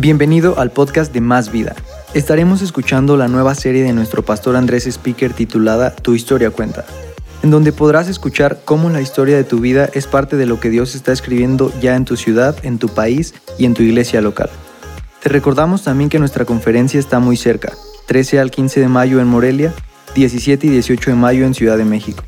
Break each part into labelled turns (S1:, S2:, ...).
S1: Bienvenido al podcast de Más Vida. Estaremos escuchando la nueva serie de nuestro pastor Andrés Speaker titulada Tu historia cuenta, en donde podrás escuchar cómo la historia de tu vida es parte de lo que Dios está escribiendo ya en tu ciudad, en tu país y en tu iglesia local. Te recordamos también que nuestra conferencia está muy cerca, 13 al 15 de mayo en Morelia, 17 y 18 de mayo en Ciudad de México.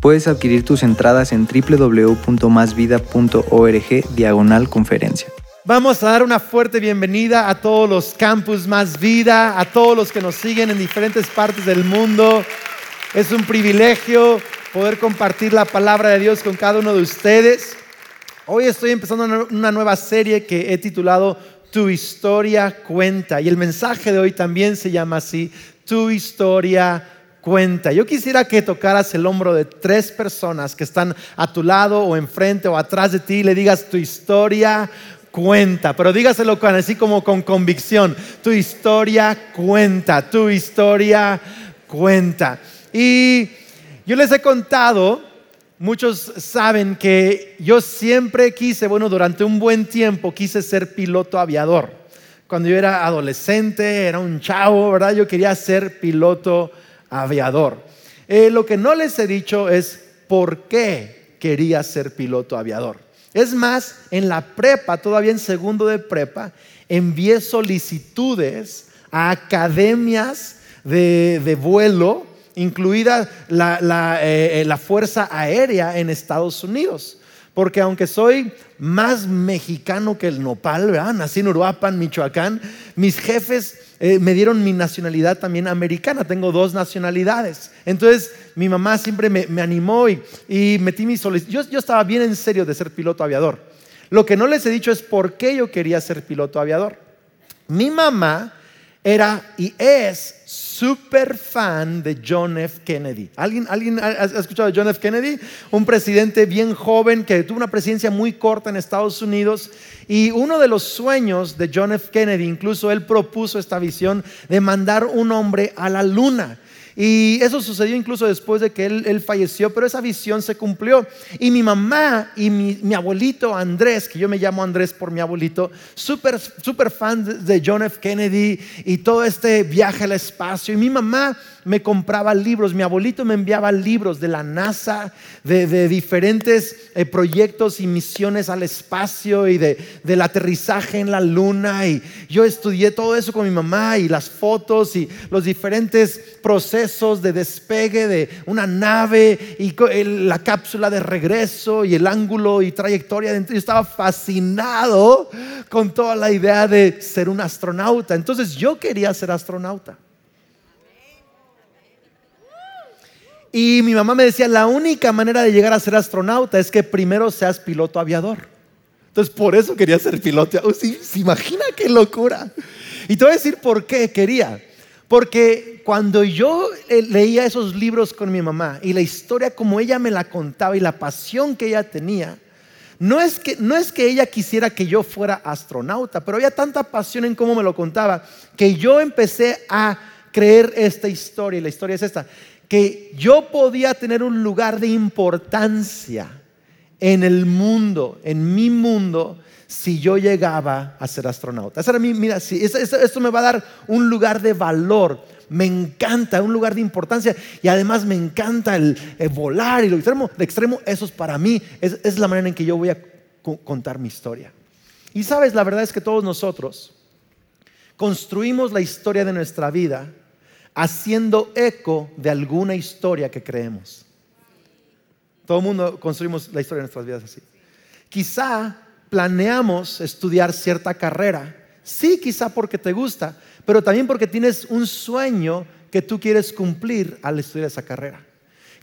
S1: Puedes adquirir tus entradas en www.masvida.org diagonal conferencia.
S2: Vamos a dar una fuerte bienvenida a todos los campus Más Vida, a todos los que nos siguen en diferentes partes del mundo. Es un privilegio poder compartir la palabra de Dios con cada uno de ustedes. Hoy estoy empezando una nueva serie que he titulado Tu historia cuenta. Y el mensaje de hoy también se llama así, Tu historia cuenta. Yo quisiera que tocaras el hombro de tres personas que están a tu lado o enfrente o atrás de ti y le digas tu historia cuenta, pero dígaselo con, así como con convicción. Tu historia cuenta, tu historia cuenta. Y yo les he contado, muchos saben que yo siempre quise, bueno, durante un buen tiempo quise ser piloto aviador. Cuando yo era adolescente, era un chavo, ¿verdad? Yo quería ser piloto aviador. Eh, lo que no les he dicho es por qué quería ser piloto aviador. Es más, en la prepa, todavía en segundo de prepa, envié solicitudes a academias de, vuelo, incluida la, eh, la Fuerza Aérea en Estados Unidos. Porque aunque soy más mexicano que el nopal, nací en Uruapan, Michoacán, mis jefes eh, me dieron mi nacionalidad también americana, tengo dos nacionalidades. Entonces mi mamá siempre me, animó y, metí mi solicitud. Yo, yo estaba bien en serio de ser piloto aviador. Lo que no les he dicho es por qué yo quería ser piloto aviador. Mi mamá era y es súper fan de John F. Kennedy. ¿Alguien, ¿Alguien ha escuchado de John F. Kennedy? Un presidente bien joven que tuvo una presidencia muy corta en Estados Unidos. Y uno de los sueños de John F. Kennedy, incluso él propuso esta visión de mandar un hombre a la luna. Y eso sucedió incluso después de que él, falleció, pero esa visión se cumplió. Y mi mamá y mi, abuelito Andrés, que yo me llamo Andrés por mi abuelito, súper super fan de John F. Kennedy y todo este viaje al espacio. Y mi mamá me compraba libros, mi abuelito me enviaba libros de la NASA, de, diferentes eh, proyectos y misiones al espacio y de, del aterrizaje en la luna. Y yo estudié todo eso con mi mamá y las fotos y los diferentes procesos de despegue de una nave y la cápsula de regreso y el ángulo y trayectoria. Yo estaba fascinado con toda la idea de ser un astronauta. Entonces yo quería ser astronauta. Y mi mamá me decía, la única manera de llegar a ser astronauta es que primero seas piloto aviador. Entonces, por eso quería ser piloto. ¿Se imagina qué locura? Y te voy a decir por qué quería. Porque cuando yo eh, leía esos libros con mi mamá y la historia como ella me la contaba y la pasión que ella tenía, no es que, no es que ella quisiera que yo fuera astronauta, pero había tanta pasión en cómo me lo contaba que yo empecé a creer esta historia. Y la historia es esta, que yo podía tener un lugar de importancia en el mundo, en mi mundo, si yo llegaba a ser astronauta. Esa era mi, mira, sí, esto, me va a dar un lugar de valor. Me encanta, un lugar de importancia. Y además me encanta el, volar y lo extremo. De extremo, eso es para mí, es, es la manera en que yo voy a contar mi historia. Y sabes, la verdad es que todos nosotros construimos la historia de nuestra vida haciendo eco de alguna historia que creemos. Todo el mundo construimos la historia de nuestras vidas así. Quizá planeamos estudiar cierta carrera. Sí, quizá porque te gusta, pero también porque tienes un sueño que tú quieres cumplir al estudiar esa carrera.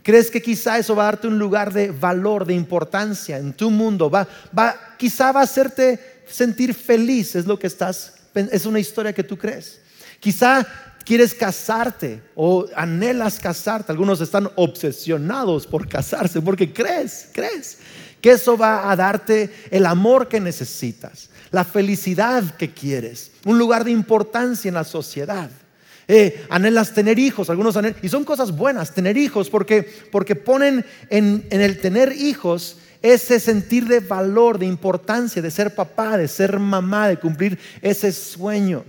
S2: ¿Crees que quizá eso va a darte un lugar de valor, de importancia en tu mundo? Va, va, quizá va a hacerte sentir feliz, es lo que estás, es una historia que tú crees. Quizá quieres casarte o anhelas casarte. Algunos están obsesionados por casarse porque crees, crees que eso va a darte el amor que necesitas, la felicidad que quieres, un lugar de importancia en la sociedad. Eh, anhelas tener hijos, algunos anhelan, y son cosas buenas tener hijos porque, porque ponen en, en el tener hijos ese sentir de valor, de importancia, de ser papá, de ser mamá, de cumplir ese sueño.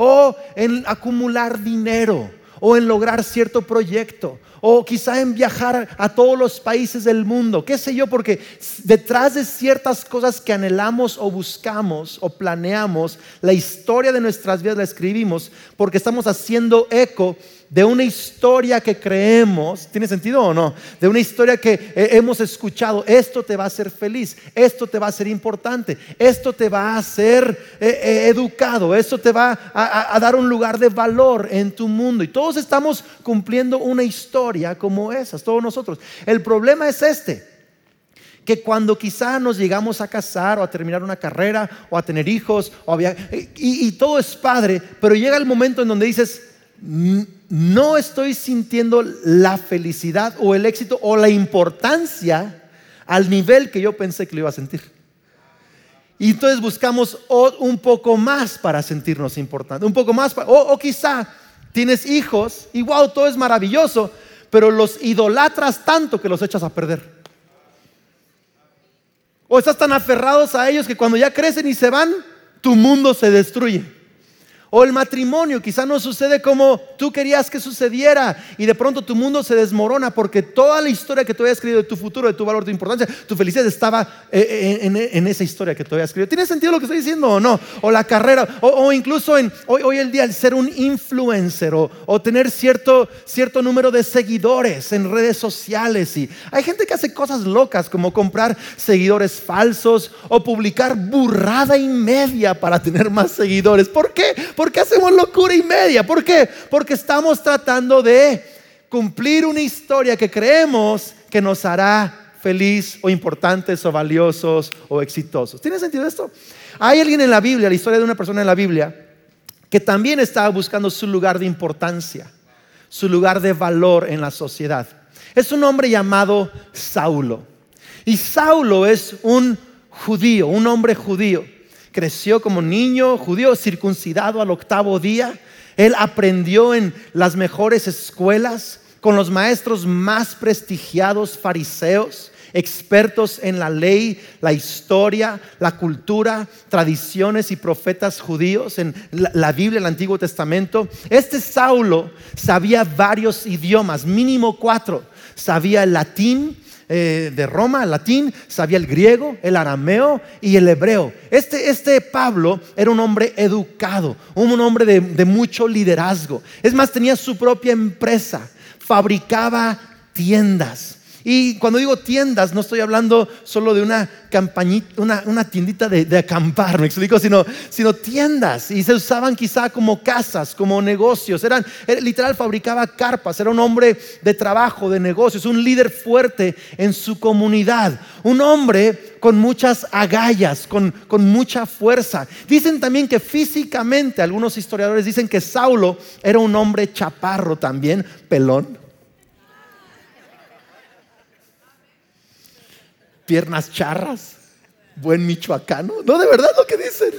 S2: O en acumular dinero, o en lograr cierto proyecto, o quizá en viajar a todos los países del mundo, qué sé yo, porque detrás de ciertas cosas que anhelamos o buscamos o planeamos, la historia de nuestras vidas la escribimos porque estamos haciendo eco de una historia que creemos, ¿tiene sentido o no? De una historia que hemos escuchado, esto te va a hacer feliz, esto te va a ser importante, esto te va a hacer eh, eh, educado, esto te va a, dar un lugar de valor en tu mundo. Y todos estamos cumpliendo una historia como esas, todos nosotros. El problema es este que cuando quizá nos llegamos a casar o a terminar una carrera o a tener hijos o y, y, todo es padre, pero llega el momento en donde dices, no estoy sintiendo la felicidad o el éxito o la importancia al nivel que yo pensé que lo iba a sentir. Y entonces buscamos un poco más para sentirnos importantes, un poco más, o, quizá tienes hijos y wow, todo es maravilloso, pero los idolatras tanto que los echas a perder. O estás tan aferrados a ellos que cuando ya crecen y se van, tu mundo se destruye. O el matrimonio quizá no sucede como tú querías que sucediera y de pronto tu mundo se desmorona porque toda la historia que tú habías escrito de tu futuro, de tu valor, de tu importancia, tu felicidad estaba eh, eh, en, esa historia que tú habías escrito. ¿Tiene sentido lo que estoy diciendo o no? O la carrera, o, incluso en, hoy, hoy el día el ser un influencer o, tener cierto, cierto número de seguidores en redes sociales. Y hay gente que hace cosas locas como comprar seguidores falsos o publicar burrada y media para tener más seguidores. ¿Por qué? ¿Por qué hacemos locura y media? ¿Por qué? Porque estamos tratando de cumplir una historia que creemos que nos hará feliz o importantes o valiosos o exitosos. ¿Tiene sentido esto? Hay alguien en la Biblia, la historia de una persona en la Biblia, que también estaba buscando su lugar de importancia, su lugar de valor en la sociedad. Es un hombre llamado Saulo. Y Saulo es un judío, un hombre judío creció como niño judío, circuncidado al octavo día. Él aprendió en las mejores escuelas, con los maestros más prestigiados fariseos, expertos en la ley, la historia, la cultura, tradiciones y profetas judíos, en la, Biblia, el Antiguo Testamento. Este Saulo sabía varios idiomas, mínimo cuatro. Sabía el latín, eh, de Roma, latín, sabía el griego, el arameo y el hebreo. Este, este Pablo era un hombre educado, un hombre de, de mucho liderazgo. Es más, tenía su propia empresa, fabricaba tiendas. Y cuando digo tiendas, no estoy hablando solo de una campañita, una, tiendita de, acampar, me explico, sino, sino tiendas. Y se usaban quizá como casas, como negocios. Eran, literal, fabricaba carpas. Era un hombre de trabajo, de negocios, un líder fuerte en su comunidad. Un hombre con muchas agallas, con, con mucha fuerza. Dicen también que físicamente, algunos historiadores dicen que Saulo era un hombre chaparro también, pelón piernas charras, buen michoacano. No, de verdad lo que dicen.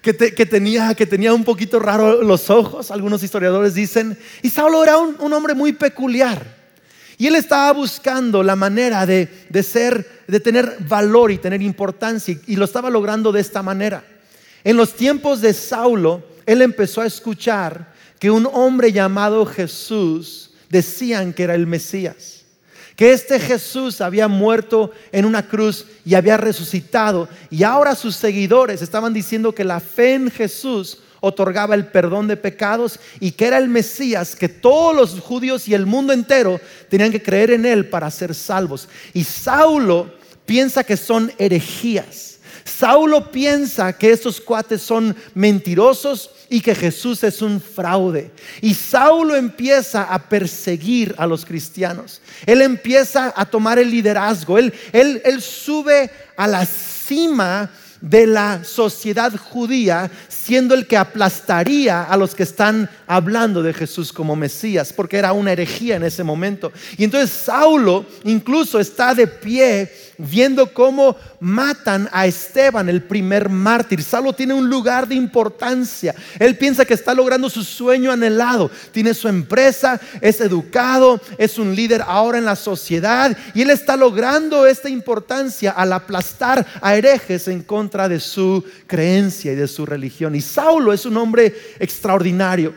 S2: Que, tenía, que tenía un poquito raro los ojos, algunos historiadores dicen. Y Saulo era un, hombre muy peculiar. Y él estaba buscando la manera de, de, ser, de tener valor y tener importancia. Y lo estaba logrando de esta manera. En los tiempos de Saulo, él empezó a escuchar que un hombre llamado Jesús decían que era el Mesías que este Jesús había muerto en una cruz y había resucitado. Y ahora sus seguidores estaban diciendo que la fe en Jesús otorgaba el perdón de pecados y que era el Mesías, que todos los judíos y el mundo entero tenían que creer en él para ser salvos. Y Saulo piensa que son herejías. Saulo piensa que estos cuates son mentirosos y que Jesús es un fraude. Y Saulo empieza a perseguir a los cristianos. Él empieza a tomar el liderazgo. Él, él, él sube a la cima de la sociedad judía, siendo el que aplastaría a los que están hablando de Jesús como Mesías, porque era una herejía en ese momento. Y entonces Saulo incluso está de pie viendo cómo matan a Esteban, el primer mártir. Saulo tiene un lugar de importancia. Él piensa que está logrando su sueño anhelado. Tiene su empresa, es educado, es un líder ahora en la sociedad y él está logrando esta importancia al aplastar a herejes en contra de su creencia y de su religión. Y Saulo es un hombre extraordinario.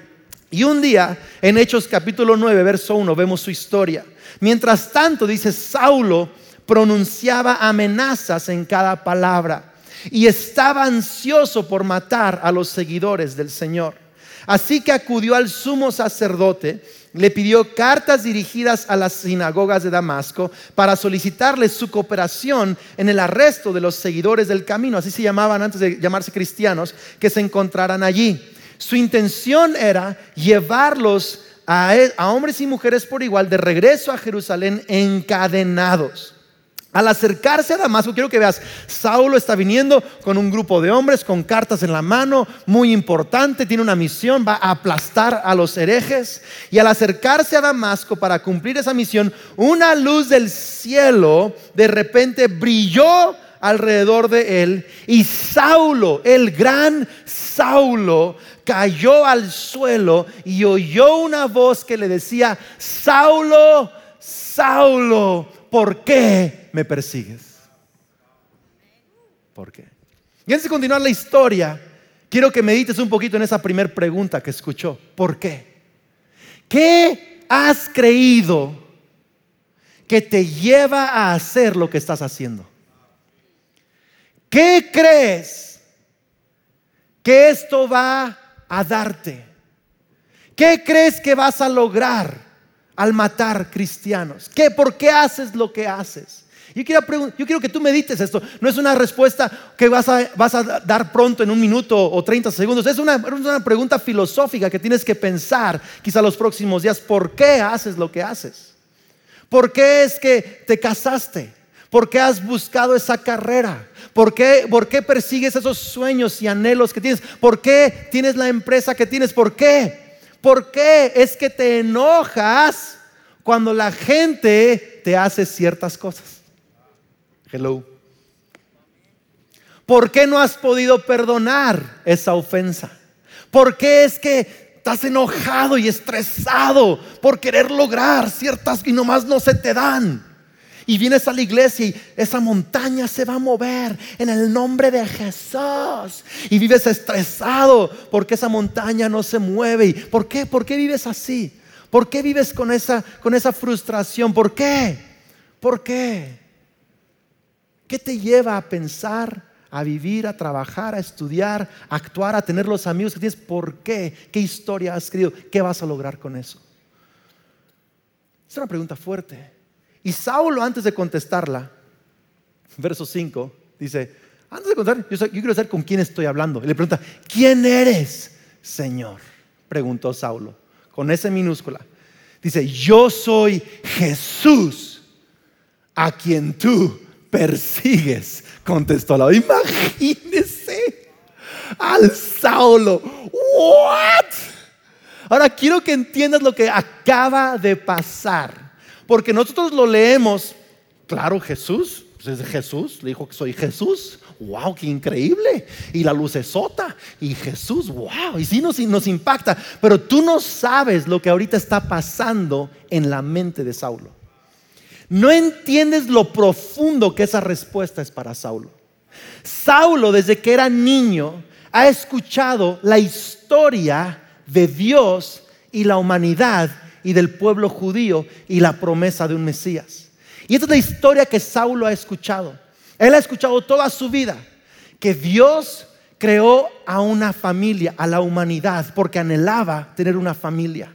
S2: Y un día, en Hechos capítulo 9, verso 1, vemos su historia. Mientras tanto, dice, Saulo pronunciaba amenazas en cada palabra y estaba ansioso por matar a los seguidores del Señor. Así que acudió al sumo sacerdote, le pidió cartas dirigidas a las sinagogas de Damasco para solicitarles su cooperación en el arresto de los seguidores del camino, así se llamaban antes de llamarse cristianos, que se encontraran allí. Su intención era llevarlos a, hombres y mujeres por igual de regreso a Jerusalén encadenados. Al acercarse a Damasco, quiero que veas, Saulo está viniendo con un grupo de hombres con cartas en la mano, muy importante, tiene una misión, va a aplastar a los herejes. Y al acercarse a Damasco para cumplir esa misión, una luz del cielo de repente brilló alrededor de él y Saulo, el gran Saulo, cayó al suelo y oyó una voz que le decía, Saulo, Saulo, ¿por qué me persigues? ¿Por qué? Y antes de continuar la historia, quiero que medites un poquito en esa primera pregunta que escuchó. ¿Por qué? ¿Qué has creído que te lleva a hacer lo que estás haciendo? ¿Qué crees que esto va a darte? ¿Qué crees que vas a lograr? al matar cristianos? ¿Qué, ¿Por qué haces lo que haces? Yo quiero, que tú medites esto. No es una respuesta que vas a, dar pronto en un minuto o 30 segundos. Es una, pregunta filosófica que tienes que pensar quizá los próximos días. ¿Por qué haces lo que haces? ¿Por qué es que te casaste? ¿Por qué has buscado esa carrera? ¿Por qué, ¿Por qué persigues esos sueños y anhelos que tienes? ¿Por qué tienes la empresa que tienes? ¿Por qué? ¿Por qué es que te enojas cuando la gente te hace ciertas cosas? Hello. ¿Por qué no has podido perdonar esa ofensa? ¿Por qué es que estás enojado y estresado por querer lograr ciertas y nomás no se te dan? y vienes a la iglesia y esa montaña se va a mover en el nombre de Jesús. Y vives estresado porque esa montaña no se mueve. ¿Por qué? ¿Por qué vives así? ¿Por qué vives con esa, con esa frustración? ¿Por qué? ¿Por qué? ¿Qué te lleva a pensar, a vivir, a trabajar, a estudiar, a actuar, a tener los amigos que tienes? ¿Por qué? ¿Qué historia has escrito? ¿Qué vas a lograr con eso? Es una pregunta fuerte. Y Saulo, antes de contestarla, verso 5, dice, antes de contestar, yo, quiero saber con quién estoy hablando. Y le pregunta, ¿quién eres, Señor? Preguntó Saulo, con esa minúscula. Dice, yo soy Jesús, a quien tú persigues, contestó la. Imagínese al Saulo. ¿What? Ahora quiero que entiendas lo que acaba de pasar. Porque nosotros lo leemos, claro, Jesús, pues es Jesús, le dijo que soy Jesús. ¡Wow! ¡Qué increíble! Y la luz es sota. Y Jesús, ¡wow! Y sí nos, nos impacta. Pero tú no sabes lo que ahorita está pasando en la mente de Saulo. No entiendes lo profundo que esa respuesta es para Saulo. Saulo, desde que era niño, ha escuchado la historia de Dios y la humanidad y del pueblo judío y la promesa de un Mesías. Y esta es la historia que Saulo ha escuchado. Él ha escuchado toda su vida que Dios creó a una familia, a la humanidad, porque anhelaba tener una familia.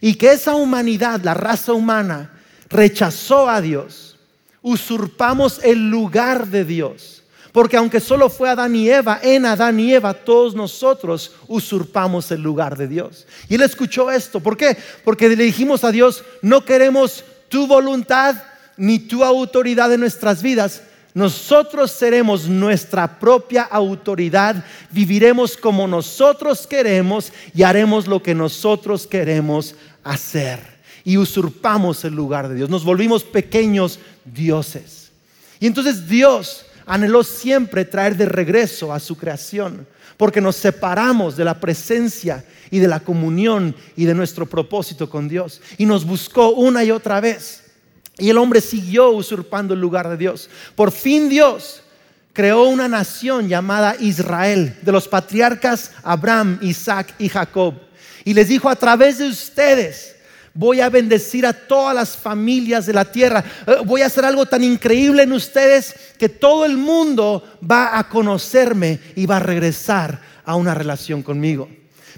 S2: Y que esa humanidad, la raza humana, rechazó a Dios. Usurpamos el lugar de Dios. Porque aunque solo fue Adán y Eva, en Adán y Eva todos nosotros usurpamos el lugar de Dios. Y él escuchó esto. ¿Por qué? Porque le dijimos a Dios, no queremos tu voluntad ni tu autoridad en nuestras vidas. Nosotros seremos nuestra propia autoridad, viviremos como nosotros queremos y haremos lo que nosotros queremos hacer. Y usurpamos el lugar de Dios. Nos volvimos pequeños dioses. Y entonces Dios anheló siempre traer de regreso a su creación, porque nos separamos de la presencia y de la comunión y de nuestro propósito con Dios. Y nos buscó una y otra vez. Y el hombre siguió usurpando el lugar de Dios. Por fin Dios creó una nación llamada Israel, de los patriarcas Abraham, Isaac y Jacob. Y les dijo, a través de ustedes voy a bendecir a todas las familias de la tierra. Eh, voy a hacer algo tan increíble en ustedes que todo el mundo va a conocerme y va a regresar a una relación conmigo.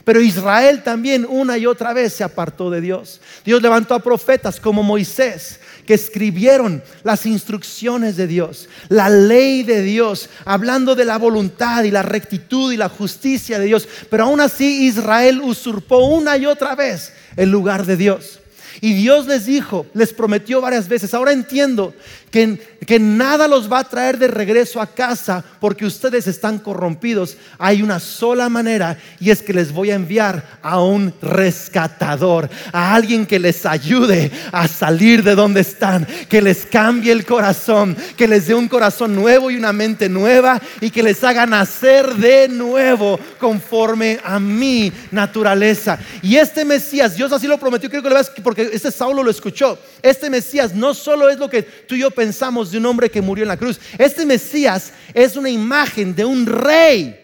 S2: Pero Israel también una y otra vez se apartó de Dios. Dios levantó a profetas como Moisés, que escribieron las instrucciones de Dios, la ley de Dios, hablando de la voluntad y la rectitud y la justicia de Dios. Pero aún así Israel usurpó una y otra vez el lugar de Dios. Y Dios les dijo, les prometió varias veces, ahora entiendo que, nada los va a traer de regreso a casa porque ustedes están corrompidos. Hay una sola manera y es que les voy a enviar a un rescatador, a alguien que les ayude a salir de donde están, que les cambie el corazón, que les dé un corazón nuevo y una mente nueva y que les haga nacer de nuevo conforme a mi naturaleza. Y este Mesías, Dios así lo prometió, creo que lo veas porque este Saulo lo escuchó. Este Mesías no solo es lo que tú y yo pensamos de un hombre que murió en la cruz. Este Mesías es una imagen de un rey,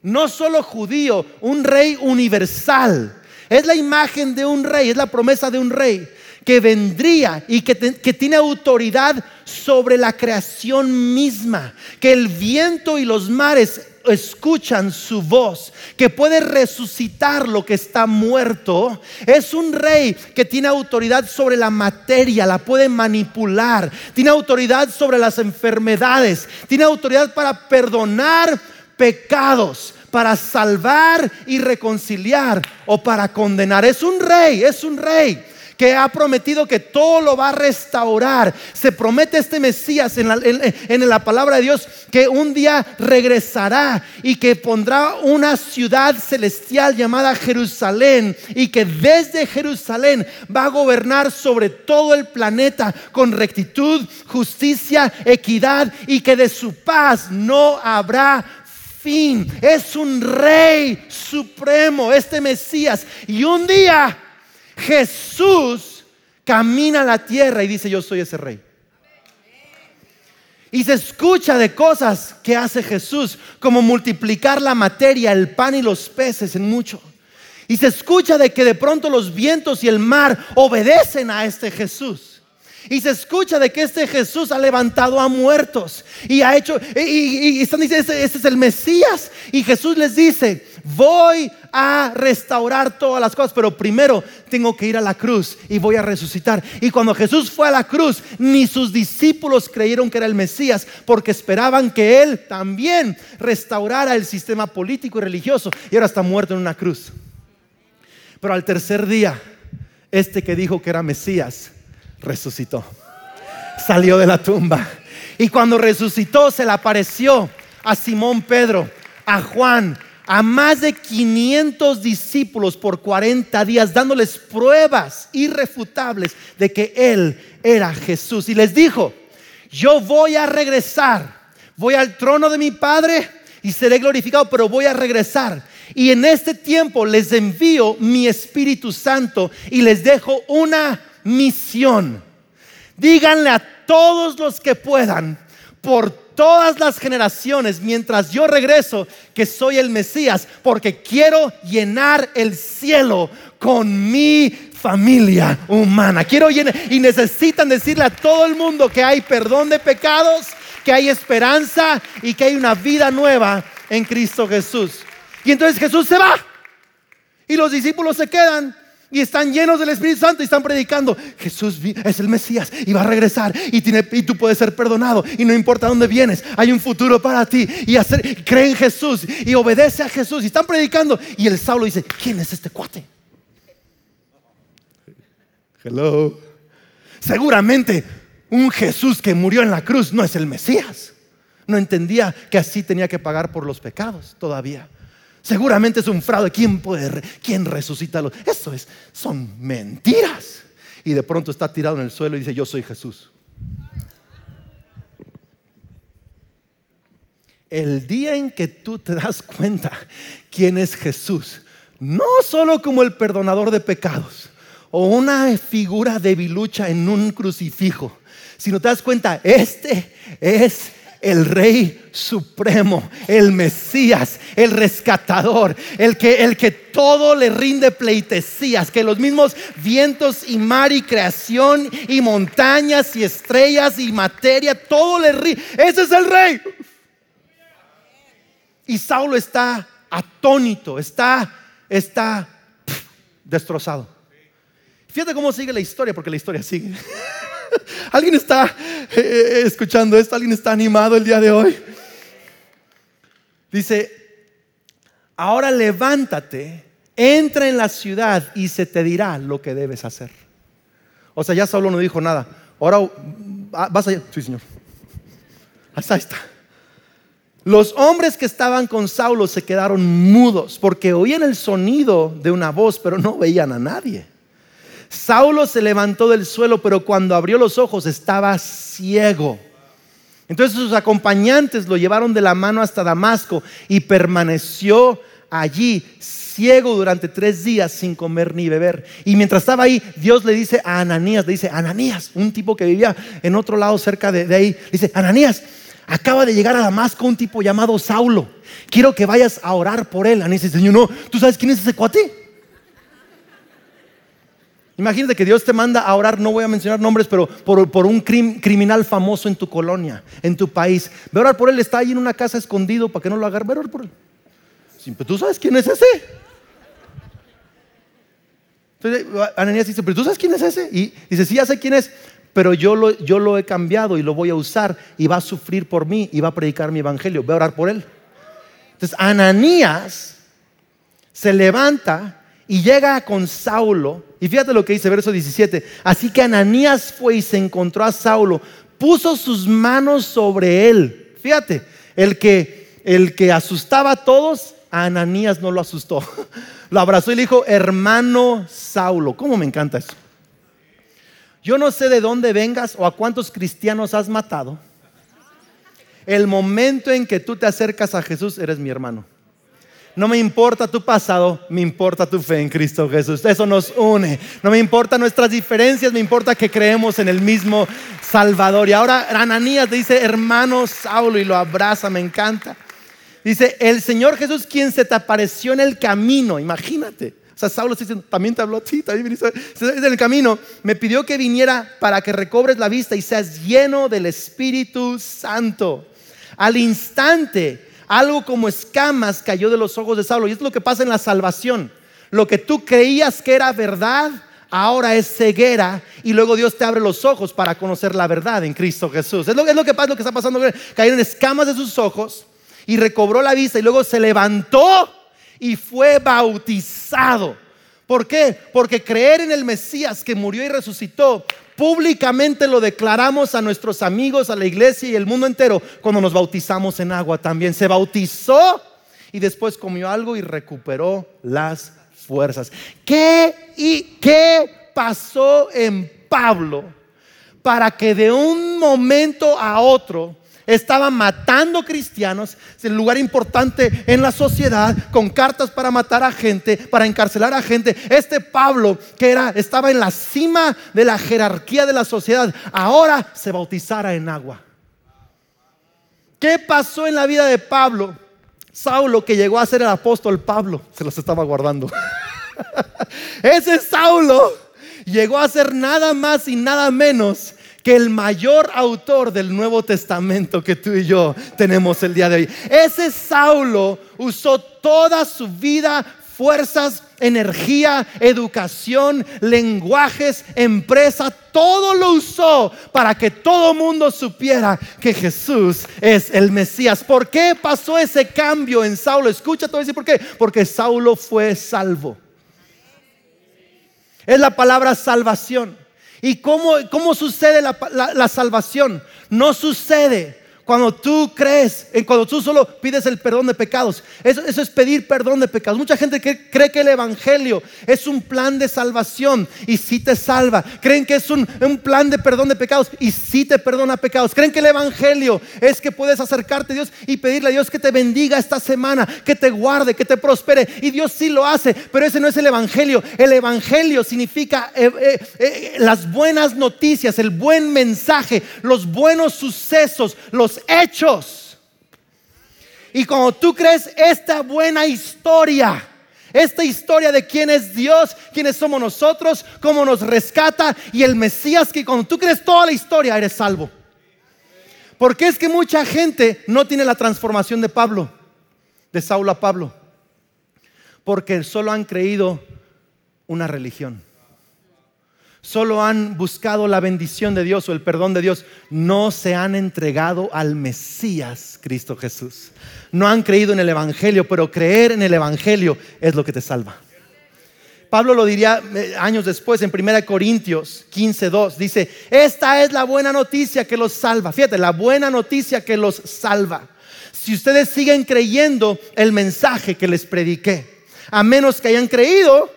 S2: no solo judío, un rey universal. Es la imagen de un rey, es la promesa de un rey que vendría y que, que, tiene autoridad sobre la creación misma, que el viento y los mares escuchan su voz, que puede resucitar lo que está muerto. Es un rey que tiene autoridad sobre la materia, la puede manipular, tiene autoridad sobre las enfermedades, tiene autoridad para perdonar pecados, para salvar y reconciliar o para condenar. Es un rey, es un rey que ha prometido que todo lo va a restaurar. Se promete este Mesías en la, palabra de Dios que un día regresará y que pondrá una ciudad celestial llamada Jerusalén y que desde Jerusalén va a gobernar sobre todo el planeta con rectitud, justicia, equidad y que de su paz no habrá fin. Es un rey supremo, este Mesías. Y un día Jesús camina a la tierra y dice, yo soy ese rey. Y se escucha de cosas que hace Jesús, como multiplicar la materia, el pan y los peces en mucho. Y se escucha de que de pronto los vientos y el mar obedecen a este Jesús. Y se escucha de que este Jesús ha levantado a muertos y ha hecho, y, están diciendo, este es el Mesías. Y Jesús les dice, voy a restaurar todas las cosas, pero primero tengo que ir a la cruz y voy a resucitar. Y cuando Jesús fue a la cruz, ni sus discípulos creyeron que era el Mesías, porque esperaban que Él también restaurara el sistema político y religioso. Y ahora está muerto en una cruz. Pero al tercer día, este que dijo que era Mesías, resucitó. Salió de la tumba. Y cuando resucitó, se le apareció a Simón Pedro, a Juan, a más de 500 discípulos por 40 días, dándoles pruebas irrefutables de que Él era Jesús. Y les dijo, yo voy a regresar, voy al trono de mi Padre y seré glorificado, pero voy a regresar. Y en este tiempo les envío mi Espíritu Santo y les dejo una misión. Díganle a todos los que puedan, por todas las generaciones mientras yo regreso que soy el Mesías, porque quiero llenar el cielo con mi familia humana. Quiero llenar y necesitan decirle a todo el mundo que hay perdón de pecados, que hay esperanza y que hay una vida nueva en Cristo Jesús. Y entonces Jesús se va y los discípulos se quedan y están llenos del Espíritu Santo y están predicando. Jesús es el Mesías y va a regresar y, tiene, y tú puedes ser perdonado y no importa dónde vienes, hay un futuro para ti. Y hacer, cree en Jesús y obedece a Jesús. Y están predicando y el Saulo dice, ¿quién es este cuate? Hello. Seguramente un Jesús que murió en la cruz no es el Mesías. No entendía que así tenía que pagar por los pecados todavía. Seguramente es un fraude. ¿Quién puede, quién resucita? Eso es, son mentiras. Y de pronto está tirado en el suelo y dice, yo soy Jesús. el día en que tú te das cuenta quién es Jesús, no solo como el perdonador de pecados o una figura debilucha en un crucifijo, sino te das cuenta, este es el Rey Supremo, el Mesías, el rescatador, el que, el que todo le rinde pleitesías, que los mismos vientos y mar y creación y montañas y estrellas y materia, todo le rinde. Ese es el Rey. Y Saulo está atónito, está, está destrozado. Fíjate cómo sigue la historia, porque la historia sigue. ¿Alguien está eh, eh, escuchando esto? ¿Alguien está animado el día de hoy? Dice, ahora levántate, entra en la ciudad y se te dirá lo que debes hacer. O sea, ya Saulo no dijo nada. Ahora ah, vas allá. Sí, señor. Ahí está. Los hombres que estaban con Saulo se quedaron mudos porque oían el sonido de una voz, pero no veían a nadie. Saulo se levantó del suelo, pero cuando abrió los ojos estaba ciego. Entonces sus acompañantes lo llevaron de la mano hasta Damasco y permaneció allí ciego durante tres días sin comer ni beber. Y mientras estaba ahí, Dios le dice a Ananías, le dice, Ananías, un tipo que vivía en otro lado cerca de, ahí, dice, Ananías, acaba de llegar a Damasco un tipo llamado Saulo. Quiero que vayas a orar por él. Ananías dice, Señor, no, ¿tú sabes quién es ese cuate? Imagínate que Dios te manda a orar, no voy a mencionar nombres, pero por, un criminal famoso en tu colonia, en tu país. Ve a orar por él, está ahí en una casa escondido para que no lo agarre. Ve a orar por él. ¿Tú sabes quién es ese? Entonces Ananías dice, pero tú sabes quién es ese? Y dice, sí, ya sé quién es, pero yo lo, yo lo he cambiado y lo voy a usar y va a sufrir por mí y va a predicar mi evangelio. Ve a orar por él. Entonces Ananías se levanta y llega con Saulo. Y fíjate lo que dice verso 17. Así que Ananías fue y se encontró a Saulo, puso sus manos sobre él. Fíjate, el que, el que asustaba a todos, a Ananías no lo asustó. Lo abrazó y le dijo, hermano Saulo. ¿Cómo me encanta eso? Yo no sé de dónde vengas o a cuántos cristianos has matado. El momento en que tú te acercas a Jesús, eres mi hermano. No me importa tu pasado, me importa tu fe en Cristo Jesús. Eso nos une. No me importa nuestras diferencias, me importa que creemos en el mismo Salvador. Y ahora Ananías dice, hermano Saulo, y lo abraza, me encanta. Dice, el Señor Jesús quien se te apareció en el camino, imagínate. O sea, Saulo también te habló a ti, también viniste. En el camino me pidió que viniera para que recobres la vista y seas lleno del Espíritu Santo. Al instante, algo como escamas cayó de los ojos de Saulo. Y es lo que pasa en la salvación. Lo que tú creías que era verdad, ahora es ceguera y luego Dios te abre los ojos para conocer la verdad en Cristo Jesús. Es lo, es lo que pasa, lo que está pasando. Cayeron escamas de sus ojos y recobró la vista y luego se levantó y fue bautizado. ¿Por qué? Porque creer en el Mesías que murió y resucitó, públicamente lo declaramos a nuestros amigos, a la iglesia y el mundo entero cuando nos bautizamos en agua también. Se bautizó y después comió algo y recuperó las fuerzas. ¿Qué y qué pasó en Pablo para que de un momento a otro estaba matando cristianos, el lugar importante en la sociedad, con cartas para matar a gente, para encarcelar a gente. Este Pablo, que era, estaba en la cima de la jerarquía de la sociedad, ahora se bautizara en agua. ¿Qué pasó en la vida de Pablo? Saulo, que llegó a ser el apóstol Pablo, se los estaba guardando. Ese Saulo llegó a ser nada más y nada menos que el mayor autor del Nuevo Testamento que tú y yo tenemos el día de hoy. Ese Saulo usó toda su vida, fuerzas, energía, educación, lenguajes, empresa, todo lo usó para que todo mundo supiera que Jesús es el Mesías. ¿Por qué pasó ese cambio en Saulo? Escucha, todo decir por qué. Porque Saulo fue salvo. Es la palabra salvación. ¿Y cómo, cómo sucede la, salvación? No sucede Cuando tú crees, en cuando tú solo pides el perdón de pecados, eso, eso es pedir perdón de pecados. Mucha gente que cree que el Evangelio es un plan de salvación y sí te salva. Creen que es un, un plan de perdón de pecados y sí te perdona pecados. Creen que el Evangelio es que puedes acercarte a Dios y pedirle a Dios que te bendiga esta semana, que te guarde, que te prospere. Y Dios sí lo hace, pero ese no es el Evangelio. El Evangelio significa eh, eh, eh, las buenas noticias, el buen mensaje, los buenos sucesos, los hechos. Y cuando tú crees esta buena historia, esta historia de quién es Dios, quiénes somos nosotros, cómo nos rescata y el Mesías, que cuando tú crees toda la historia eres salvo. Porque es que mucha gente no tiene la transformación de Pablo, de Saulo a Pablo, porque solo han creído una religión solo han buscado la bendición de Dios o el perdón de Dios, no se han entregado al Mesías, Cristo Jesús. No han creído en el Evangelio, pero creer en el Evangelio es lo que te salva. Pablo lo diría eh, años después en 1 Corintios 15:2. Dice: Esta es la buena noticia que los salva. Fíjate, la buena noticia que los salva. Si ustedes siguen creyendo el mensaje que les prediqué, a menos que hayan creído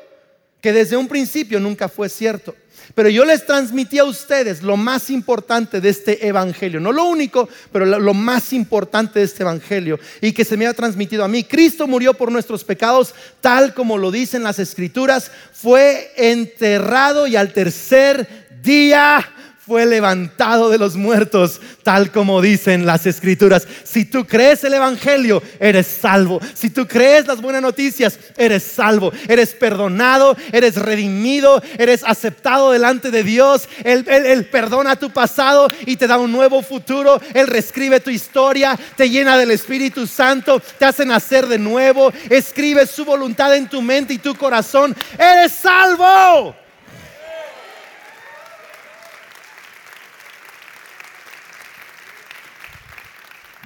S2: que desde un principio nunca fue cierto. Pero yo les transmití a ustedes lo más importante de este evangelio. No lo único, pero lo más importante de este evangelio. Y que se me ha transmitido a mí. Cristo murió por nuestros pecados, tal como lo dicen las escrituras. Fue enterrado y al tercer día fue levantado de los muertos, tal como dicen las escrituras. Si tú crees el Evangelio, eres salvo. Si tú crees las buenas noticias, eres salvo. Eres perdonado, eres redimido, eres aceptado delante de Dios. Él, perdona tu pasado y te da un nuevo futuro. Él reescribe tu historia, te llena del Espíritu Santo, te hace nacer de nuevo, escribe su voluntad en tu mente y tu corazón. Eres salvo.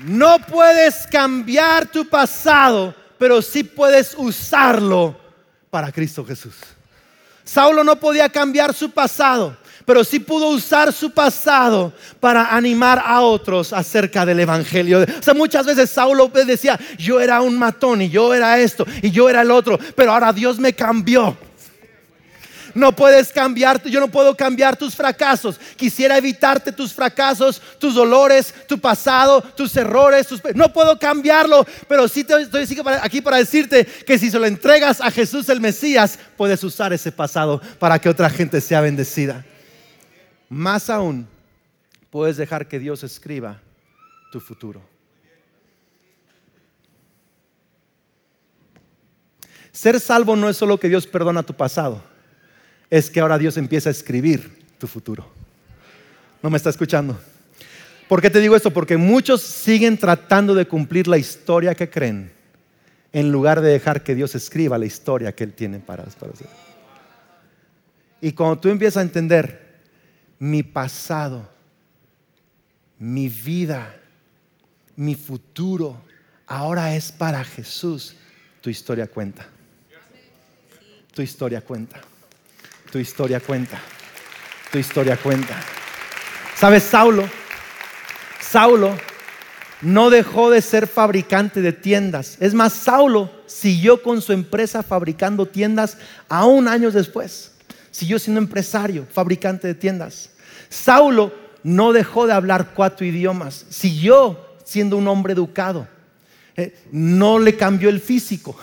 S2: No puedes cambiar tu pasado, pero sí puedes usarlo para Cristo Jesús. Saulo no podía cambiar su pasado, pero sí pudo usar su pasado para animar a otros acerca del Evangelio. O sea, muchas veces Saulo decía, yo era un matón y yo era esto y yo era el otro, pero ahora Dios me cambió. No puedes cambiar, yo no puedo cambiar tus fracasos. Quisiera evitarte tus fracasos, tus dolores, tu pasado, tus errores. No puedo cambiarlo, pero sí te, estoy aquí para decirte que si se lo entregas a Jesús el Mesías, puedes usar ese pasado para que otra gente sea bendecida. Más aún, puedes dejar que Dios escriba tu futuro. Ser salvo no es solo que Dios perdona tu pasado es que ahora Dios empieza a escribir tu futuro. ¿No me está escuchando? ¿Por qué te digo esto? Porque muchos siguen tratando de cumplir la historia que creen en lugar de dejar que Dios escriba la historia que Él tiene para, hacer. Y cuando tú empiezas a entender mi pasado, mi vida, mi futuro, ahora es para Jesús, tu historia cuenta. Tu historia cuenta tu historia cuenta. Tu historia cuenta. ¿Sabes, Saulo? Saulo no dejó de ser fabricante de tiendas. Es más, Saulo siguió con su empresa fabricando tiendas aún años después. Siguió siendo empresario, fabricante de tiendas. Saulo no dejó de hablar cuatro idiomas. Siguió siendo un hombre educado. Eh, no le cambió el físico.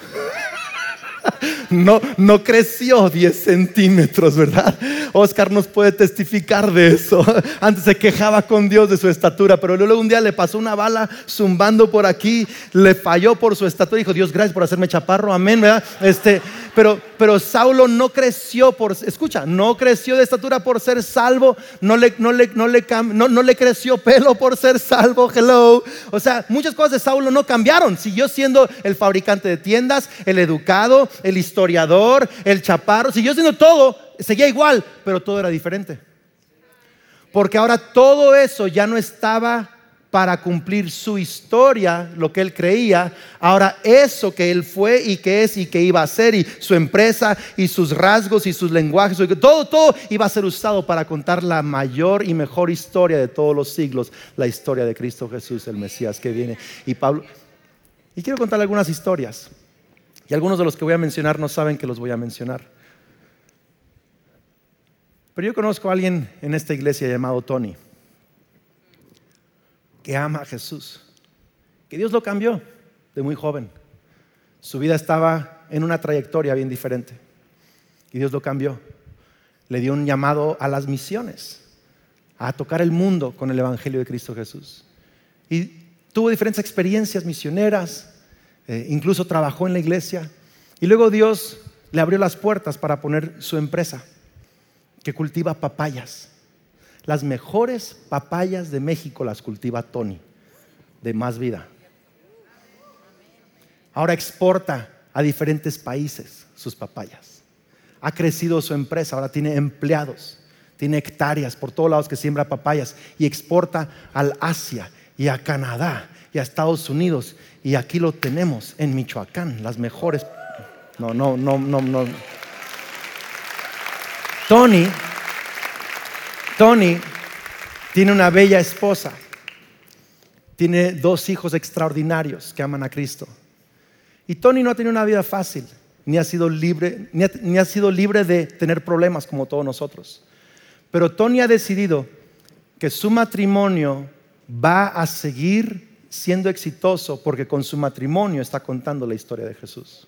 S2: no, no creció 10 centímetros, ¿verdad? Oscar nos puede testificar de eso. Antes se quejaba con Dios de su estatura, pero luego un día le pasó una bala zumbando por aquí, le falló por su estatura. Dijo, Dios, gracias por hacerme chaparro, amén, ¿verdad? Este, pero, pero Saulo no creció por, escucha, no creció de estatura por ser salvo, no le, no le, no le, no, no le creció pelo por ser salvo, hello. O sea, muchas cosas de Saulo no cambiaron. Siguió siendo el fabricante de tiendas, el educado, el historiador, el chaparro, siguió siendo todo, seguía igual, pero todo era diferente. Porque ahora todo eso ya no estaba para cumplir su historia, lo que él creía. Ahora eso que él fue y que es y que iba a ser y su empresa y sus rasgos y sus lenguajes, todo, todo iba a ser usado para contar la mayor y mejor historia de todos los siglos, la historia de Cristo Jesús, el Mesías que viene. Y Pablo, y quiero contar algunas historias. Y algunos de los que voy a mencionar no saben que los voy a mencionar. Pero yo conozco a alguien en esta iglesia llamado Tony, que ama a Jesús, que Dios lo cambió de muy joven. Su vida estaba en una trayectoria bien diferente y Dios lo cambió. Le dio un llamado a las misiones, a tocar el mundo con el Evangelio de Cristo Jesús. Y tuvo diferentes experiencias misioneras, eh, incluso trabajó en la iglesia. Y luego Dios le abrió las puertas para poner su empresa que cultiva papayas. Las mejores papayas de México las cultiva Tony, de más vida. Ahora exporta a diferentes países sus papayas. Ha crecido su empresa, ahora tiene empleados, tiene hectáreas por todos lados que siembra papayas y exporta al Asia y a Canadá y a Estados Unidos. Y aquí lo tenemos en Michoacán, las mejores. No, no, no, no, no. Tony, Tony tiene una bella esposa, tiene dos hijos extraordinarios que aman a Cristo. Y Tony no ha tenido una vida fácil, ni ha sido libre, ni ha, sido libre de tener problemas como todos nosotros. Pero Tony ha decidido que su matrimonio va a seguir siendo exitoso porque con su matrimonio está contando la historia de Jesús.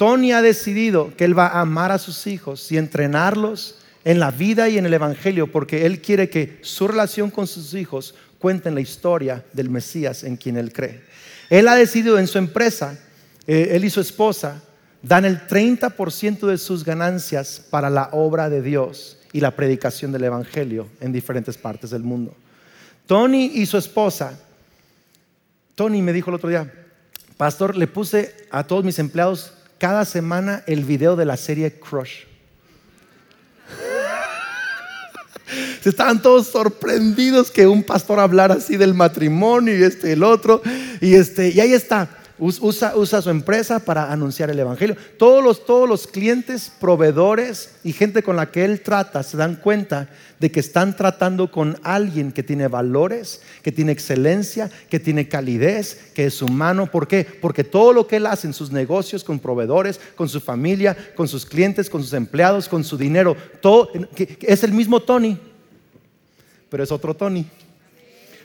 S2: Tony ha decidido que él va a amar a sus hijos y entrenarlos en la vida y en el Evangelio porque él quiere que su relación con sus hijos cuenten la historia del Mesías en quien él cree. Él ha decidido en su empresa, eh, él y su esposa, dan el 30% de sus ganancias para la obra de Dios y la predicación del Evangelio en diferentes partes del mundo. Tony y su esposa, Tony me dijo el otro día, pastor, le puse a todos mis empleados cada semana el video de la serie Crush. Estaban todos sorprendidos que un pastor hablara así del matrimonio y este el otro. Y, este, y ahí está. Usa, usa, su empresa para anunciar el Evangelio. Todos los, todos los clientes, proveedores y gente con la que él trata se dan cuenta de que están tratando con alguien que tiene valores, que tiene excelencia, que tiene calidez, que es humano. ¿Por qué? Porque todo lo que él hace en sus negocios, con proveedores, con su familia, con sus clientes, con sus empleados, con su dinero, todo es el mismo Tony, pero es otro Tony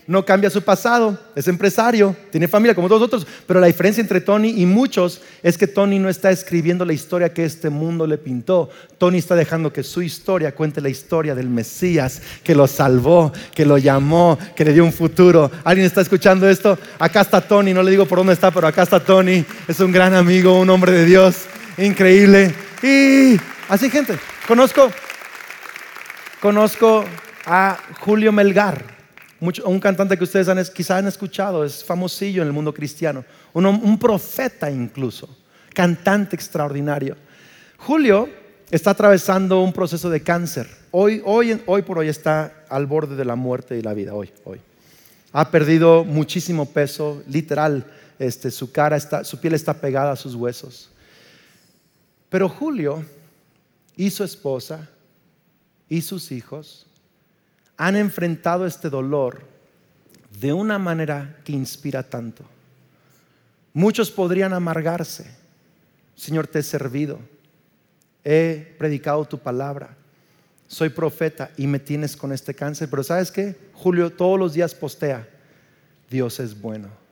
S2: no cambia su pasado, es empresario, tiene familia como todos nosotros, pero la diferencia entre Tony y muchos es que Tony no está escribiendo la historia que este mundo le pintó. Tony está dejando que su historia cuente la historia del Mesías que lo salvó, que lo llamó, que le dio un futuro. ¿Alguien está escuchando esto? Acá está Tony, no le digo por dónde está, pero acá está Tony. Es un gran amigo, un hombre de Dios, increíble. Y así gente, conozco conozco a Julio Melgar un cantante que ustedes han, quizá han escuchado, es famosillo en el mundo cristiano, un, profeta incluso, cantante extraordinario. Julio está atravesando un proceso de cáncer. Hoy, hoy, hoy por hoy está al borde de la muerte y la vida, hoy, hoy. Ha perdido muchísimo peso, literal, este, su cara está, su piel está pegada a sus huesos. Pero Julio y su esposa y sus hijos han enfrentado este dolor de una manera que inspira tanto. Muchos podrían amargarse. Señor, te he servido. He predicado tu palabra. Soy profeta y me tienes con este cáncer. Pero ¿sabes qué? Julio todos los días postea. Dios es bueno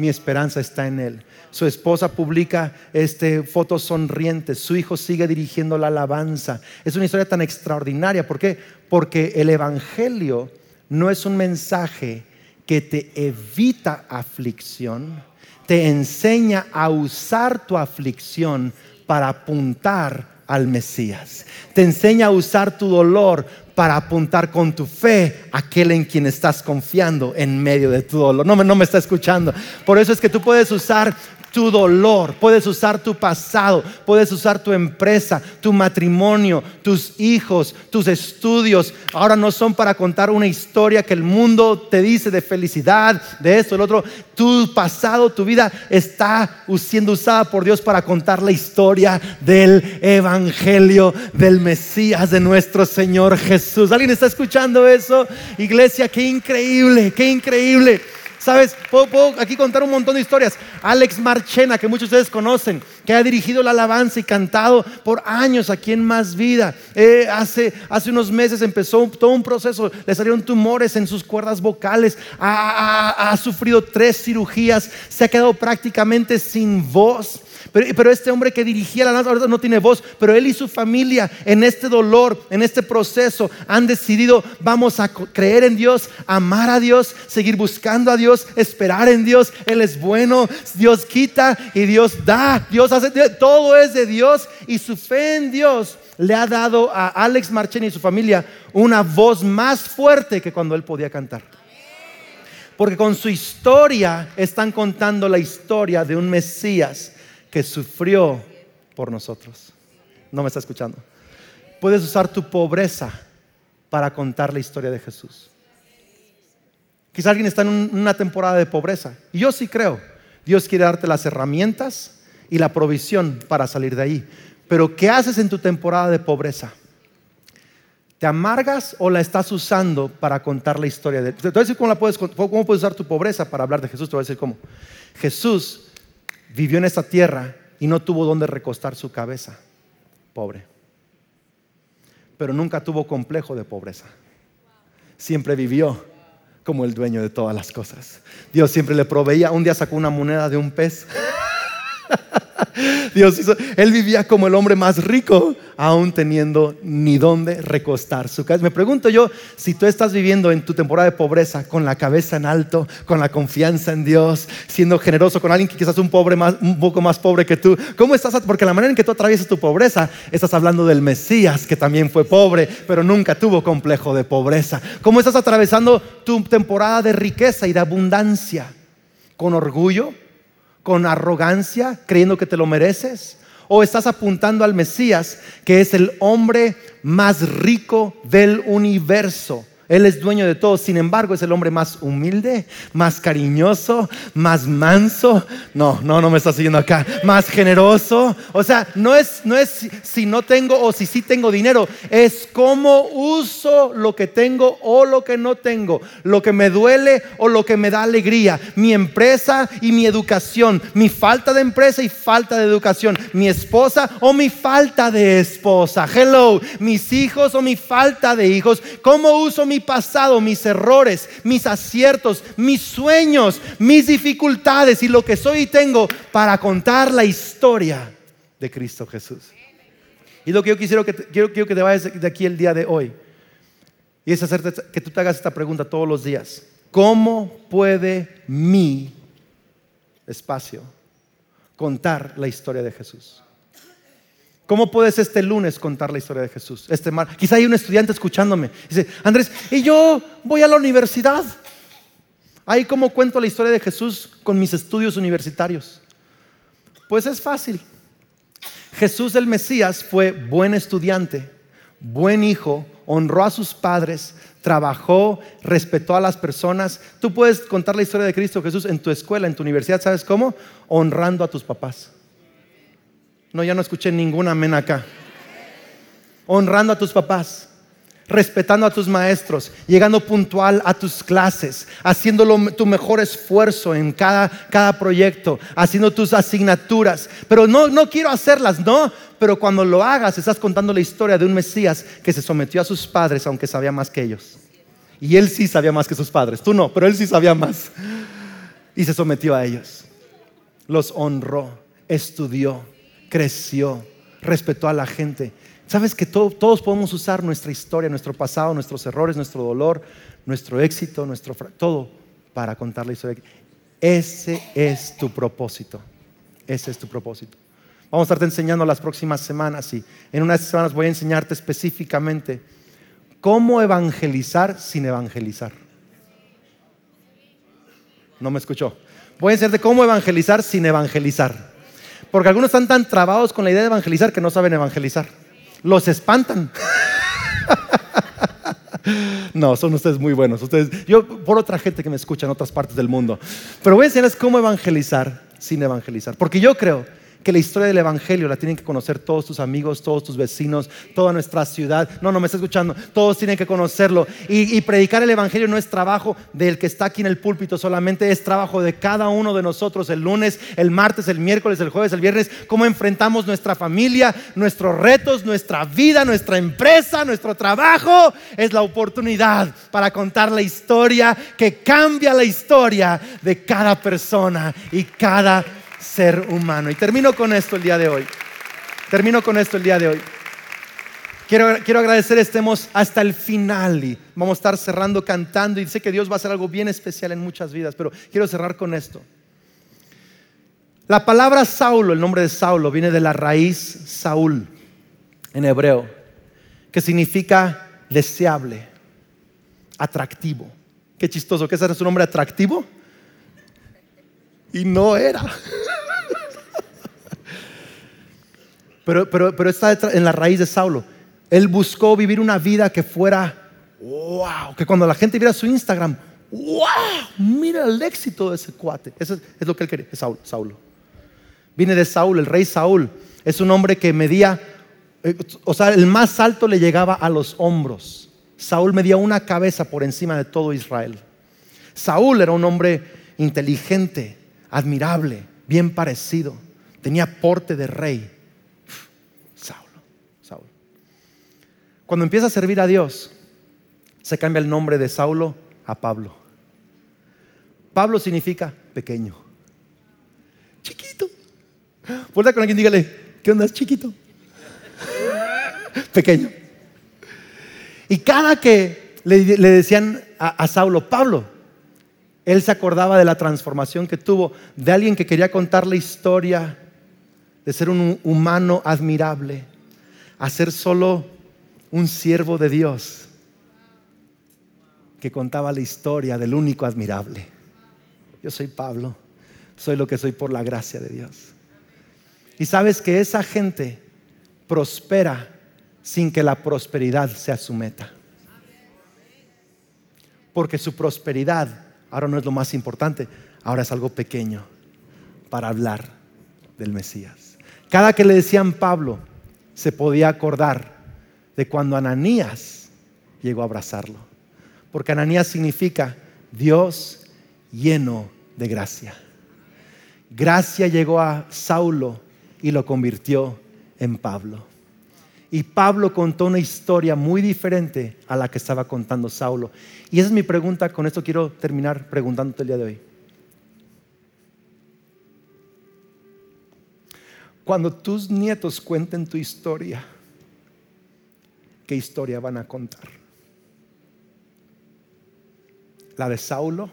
S2: mi esperanza está en Él. Su esposa publica este, fotos sonrientes, su hijo sigue dirigiendo la alabanza. Es una historia tan extraordinaria. ¿Por qué? Porque el Evangelio no es un mensaje que te evita aflicción, te enseña a usar tu aflicción para apuntar al Mesías. Te enseña a usar tu dolor para apuntar con tu fe a aquel en quien estás confiando en medio de tu dolor. No, no me está escuchando. Por eso es que tú puedes usar tu dolor, puedes usar tu pasado, puedes usar tu empresa, tu matrimonio, tus hijos, tus estudios. Ahora no son para contar una historia que el mundo te dice de felicidad, de esto, del otro. Tu pasado, tu vida está siendo usada por Dios para contar la historia del Evangelio del Mesías, de nuestro Señor Jesús. ¿Alguien está escuchando eso? Iglesia, qué increíble, qué increíble. Sabes, puedo, aquí contar un montón de historias. Alex Marchena, que muchos de ustedes conocen, que ha dirigido la alabanza y cantado por años aquí en Más Vida. Eh, hace, hace unos meses empezó todo un proceso, le salieron tumores en sus cuerdas vocales, ha sufrido tres cirugías, se ha quedado prácticamente sin voz. Pero, este hombre que dirigía la danza no tiene voz, pero él y su familia en este dolor, en este proceso, han decidido, vamos a creer en Dios, amar a Dios, seguir buscando a Dios, esperar en Dios. Él es bueno, Dios quita y Dios da. Dios hace, todo es de Dios y su fe en Dios le ha dado a Alex Marcheni y su familia una voz más fuerte que cuando él podía cantar. Porque con su historia están contando la historia de un Mesías que sufrió por nosotros. No me está escuchando. Puedes usar tu pobreza para contar la historia de Jesús. Quizá alguien está en una temporada de pobreza. Yo sí creo. Dios quiere darte las herramientas y la provisión para salir de ahí. Pero ¿qué haces en tu temporada de pobreza? ¿Te amargas o la estás usando para contar la historia de Te voy a decir cómo, puedes, cómo puedes usar tu pobreza para hablar de Jesús. Te voy a decir cómo. Jesús vivió en esta tierra y no tuvo donde recostar su cabeza. Pobre. Pero nunca tuvo complejo de pobreza. Siempre vivió como el dueño de todas las cosas. Dios siempre le proveía. Un día sacó una moneda de un pez. Dios hizo, él vivía como el hombre más rico, aún teniendo ni dónde recostar su cabeza. Me pregunto yo, si tú estás viviendo en tu temporada de pobreza con la cabeza en alto, con la confianza en Dios, siendo generoso con alguien que quizás un pobre más, un poco más pobre que tú, ¿cómo estás? Porque la manera en que tú atraviesas tu pobreza, estás hablando del Mesías que también fue pobre, pero nunca tuvo complejo de pobreza. ¿Cómo estás atravesando tu temporada de riqueza y de abundancia? ¿Con orgullo? Con arrogancia, creyendo que te lo mereces? ¿O estás apuntando al Mesías, que es el hombre más rico del universo? Él es dueño de todo, sin embargo es el hombre más humilde, más cariñoso, más manso. No, no, no me está siguiendo acá. Más generoso. O sea, no es, no es si no tengo o si sí tengo dinero, es cómo uso lo que tengo o lo que no tengo, lo que me duele o lo que me da alegría, mi empresa y mi educación, mi falta de empresa y falta de educación, mi esposa o mi falta de esposa. Hello, mis hijos o mi falta de hijos. ¿Cómo uso mi pasado, mis errores, mis aciertos, mis sueños, mis dificultades y lo que soy y tengo para contar la historia de Cristo Jesús. Y lo que yo quisiera que te, quiero, quiero que te vayas de aquí el día de hoy. Y es hacerte, que tú te hagas esta pregunta todos los días. ¿Cómo puede mi espacio contar la historia de Jesús? ¿Cómo puedes este lunes contar la historia de Jesús? Este mar. Quizá hay un estudiante escuchándome. Dice, Andrés, y yo voy a la universidad. Ahí cómo cuento la historia de Jesús con mis estudios universitarios. Pues es fácil. Jesús el Mesías fue buen estudiante, buen hijo, honró a sus padres, trabajó, respetó a las personas. Tú puedes contar la historia de Cristo Jesús en tu escuela, en tu universidad, ¿sabes cómo? Honrando a tus papás. No, ya no escuché ningún amén acá. Honrando a tus papás, respetando a tus maestros, llegando puntual a tus clases, haciendo tu mejor esfuerzo en cada, cada proyecto, haciendo tus asignaturas. Pero no, no quiero hacerlas, no. Pero cuando lo hagas, estás contando la historia de un Mesías que se sometió a sus padres, aunque sabía más que ellos. Y él sí sabía más que sus padres. Tú no, pero él sí sabía más. Y se sometió a ellos. Los honró, estudió creció, respetó a la gente. Sabes que todos podemos usar nuestra historia, nuestro pasado, nuestros errores, nuestro dolor, nuestro éxito, nuestro todo para contar la historia. Ese es tu propósito. Ese es tu propósito. Vamos a estarte enseñando las próximas semanas y en unas semanas voy a enseñarte específicamente cómo evangelizar sin evangelizar. No me escuchó. Voy a enseñarte cómo evangelizar sin evangelizar. Porque algunos están tan trabados con la idea de evangelizar que no saben evangelizar. Los espantan. No, son ustedes muy buenos. Ustedes, yo por otra gente que me escucha en otras partes del mundo. Pero voy a enseñarles cómo evangelizar sin evangelizar. Porque yo creo que la historia del Evangelio la tienen que conocer todos tus amigos, todos tus vecinos, toda nuestra ciudad. No, no me está escuchando. Todos tienen que conocerlo. Y, y, predicar el Evangelio no es trabajo del que está aquí en el púlpito, solamente es trabajo de cada uno de nosotros el lunes, el martes, el miércoles, el jueves, el viernes. Cómo enfrentamos nuestra familia, nuestros retos, nuestra vida, nuestra empresa, nuestro trabajo. Es la oportunidad para contar la historia que cambia la historia de cada persona y cada ser humano. Y termino con esto el día de hoy. Termino con esto el día de hoy. Quiero, quiero agradecer, estemos hasta el final y vamos a estar cerrando cantando y sé que Dios va a hacer algo bien especial en muchas vidas, pero quiero cerrar con esto. La palabra Saulo, el nombre de Saulo, viene de la raíz Saúl en hebreo, que significa deseable, atractivo. Qué chistoso, ¿qué es su nombre atractivo? Y no era. Pero, pero, pero está en la raíz de Saulo. Él buscó vivir una vida que fuera, wow, que cuando la gente viera su Instagram, wow, mira el éxito de ese cuate. Eso es, lo que él quería, Saulo. Viene de Saúl, el rey Saúl. Es un hombre que medía, eh, o sea, el más alto le llegaba a los hombros. Saúl medía una cabeza por encima de todo Israel. Saúl era un hombre inteligente, admirable, bien parecido. Tenía porte de rey. Saulo, Saulo. Cuando empieza a servir a Dios, se cambia el nombre de Saulo a Pablo. Pablo significa pequeño, chiquito. Vuelta con alguien, dígale, ¿qué onda? Chiquito, pequeño. Y cada que le, decían a Saulo, Pablo, él se acordaba de la transformación que tuvo, de alguien que quería contar la historia, de ser un humano admirable, a ser solo un siervo de Dios que contaba la historia del único admirable. Yo soy Pablo, soy lo que soy por la gracia de Dios. Y sabes que esa gente prospera sin que la prosperidad sea su meta. Porque su prosperidad Ahora no es lo más importante, ahora es algo pequeño para hablar del Mesías. Cada que le decían Pablo, se podía acordar de cuando Ananías llegó a abrazarlo. Porque Ananías significa Dios lleno de gracia. Gracia llegó a Saulo y lo convirtió en Pablo. Y Pablo contó una historia muy diferente a la que estaba contando Saulo. Y esa es mi pregunta, con esto quiero terminar preguntándote el día de hoy. Cuando tus nietos cuenten tu historia, ¿qué historia van a contar? ¿La de Saulo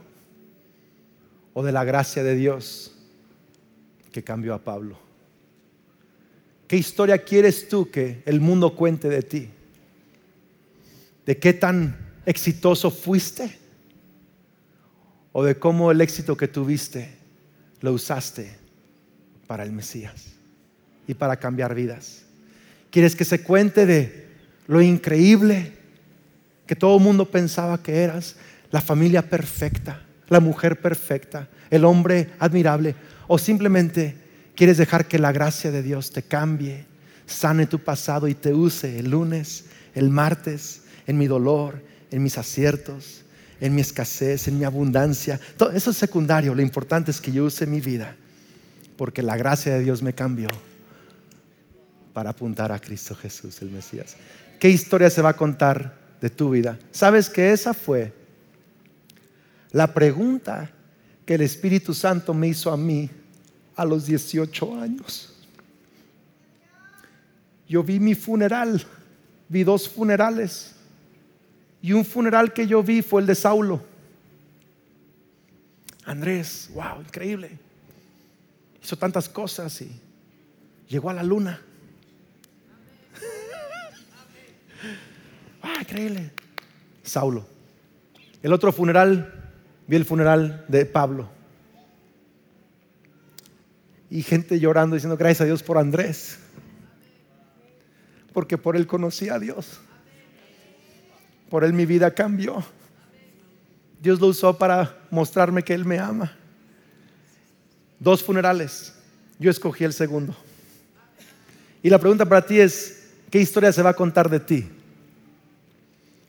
S2: o de la gracia de Dios que cambió a Pablo? ¿Qué historia quieres tú que el mundo cuente de ti? ¿De qué tan exitoso fuiste? ¿O de cómo el éxito que tuviste lo usaste para el Mesías y para cambiar vidas? ¿Quieres que se cuente de lo increíble que todo el mundo pensaba que eras? La familia perfecta, la mujer perfecta, el hombre admirable. O simplemente ¿Quieres dejar que la gracia de Dios te cambie, sane tu pasado y te use el lunes, el martes, en mi dolor, en mis aciertos, en mi escasez, en mi abundancia? Todo eso es secundario. Lo importante es que yo use mi vida porque la gracia de Dios me cambió para apuntar a Cristo Jesús, el Mesías. ¿Qué historia se va a contar de tu vida? ¿Sabes que esa fue la pregunta que el Espíritu Santo me hizo a mí a los 18 años. Yo vi mi funeral, vi dos funerales. Y un funeral que yo vi fue el de Saulo. Andrés, wow, increíble. Hizo tantas cosas y llegó a la luna. Ah, increíble. Saulo. El otro funeral, vi el funeral de Pablo. Y gente llorando diciendo gracias a Dios por Andrés. Porque por él conocí a Dios. Por él mi vida cambió. Dios lo usó para mostrarme que Él me ama. Dos funerales. Yo escogí el segundo. Y la pregunta para ti es, ¿qué historia se va a contar de ti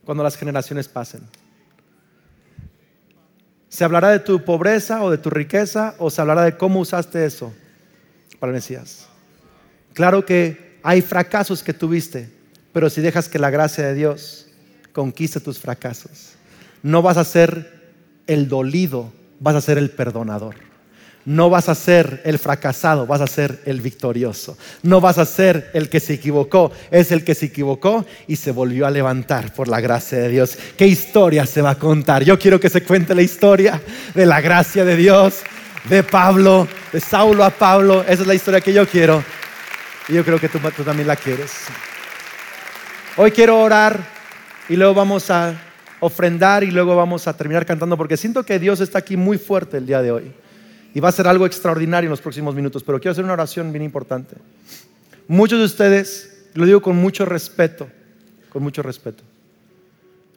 S2: cuando las generaciones pasen? ¿Se hablará de tu pobreza o de tu riqueza o se hablará de cómo usaste eso para el Mesías? Claro que hay fracasos que tuviste, pero si dejas que la gracia de Dios conquiste tus fracasos, no vas a ser el dolido, vas a ser el perdonador. No vas a ser el fracasado, vas a ser el victorioso. No vas a ser el que se equivocó, es el que se equivocó y se volvió a levantar por la gracia de Dios. ¿Qué historia se va a contar? Yo quiero que se cuente la historia de la gracia de Dios, de Pablo, de Saulo a Pablo. Esa es la historia que yo quiero y yo creo que tú, tú también la quieres. Hoy quiero orar y luego vamos a ofrendar y luego vamos a terminar cantando porque siento que Dios está aquí muy fuerte el día de hoy. Y va a ser algo extraordinario en los próximos minutos, pero quiero hacer una oración bien importante. Muchos de ustedes, lo digo con mucho respeto, con mucho respeto,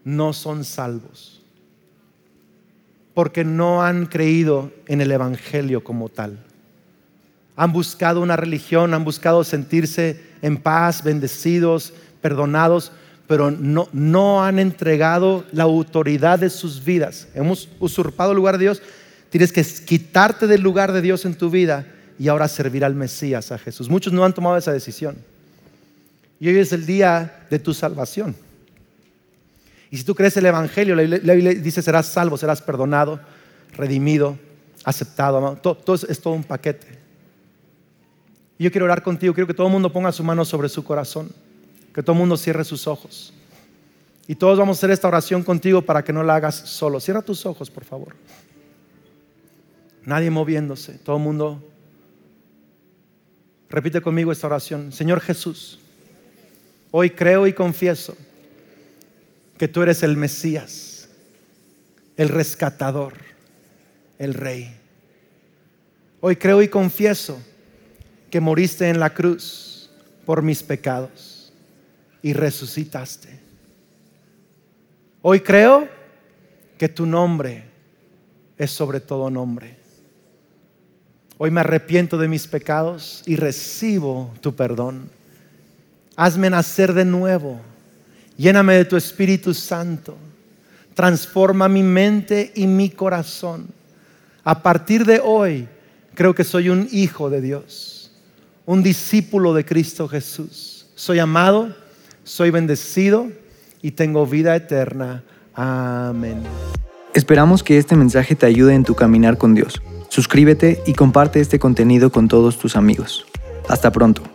S2: no son salvos porque no han creído en el Evangelio como tal. Han buscado una religión, han buscado sentirse en paz, bendecidos, perdonados, pero no, no han entregado la autoridad de sus vidas. Hemos usurpado el lugar de Dios Tienes que quitarte del lugar de Dios en tu vida y ahora servir al Mesías, a Jesús. Muchos no han tomado esa decisión. Y hoy es el día de tu salvación. Y si tú crees el Evangelio, la Biblia dice serás salvo, serás perdonado, redimido, aceptado. Todo, es todo un paquete. Y yo quiero orar contigo, quiero que todo el mundo ponga su mano sobre su corazón, que todo el mundo cierre sus ojos. Y todos vamos a hacer esta oración contigo para que no la hagas solo. Cierra tus ojos, por favor. Nadie moviéndose, todo el mundo. Repite conmigo esta oración. Señor Jesús, hoy creo y confieso que tú eres el Mesías, el rescatador, el Rey. Hoy creo y confieso que moriste en la cruz por mis pecados y resucitaste. Hoy creo que tu nombre es sobre todo nombre. Hoy me arrepiento de mis pecados y recibo tu perdón. Hazme nacer de nuevo. Lléname de tu Espíritu Santo. Transforma mi mente y mi corazón. A partir de hoy, creo que soy un hijo de Dios, un discípulo de Cristo Jesús. Soy amado, soy bendecido y tengo vida eterna. Amén.
S1: Esperamos que este mensaje te ayude en tu caminar con Dios. Suscríbete y comparte este contenido con todos tus amigos. Hasta pronto.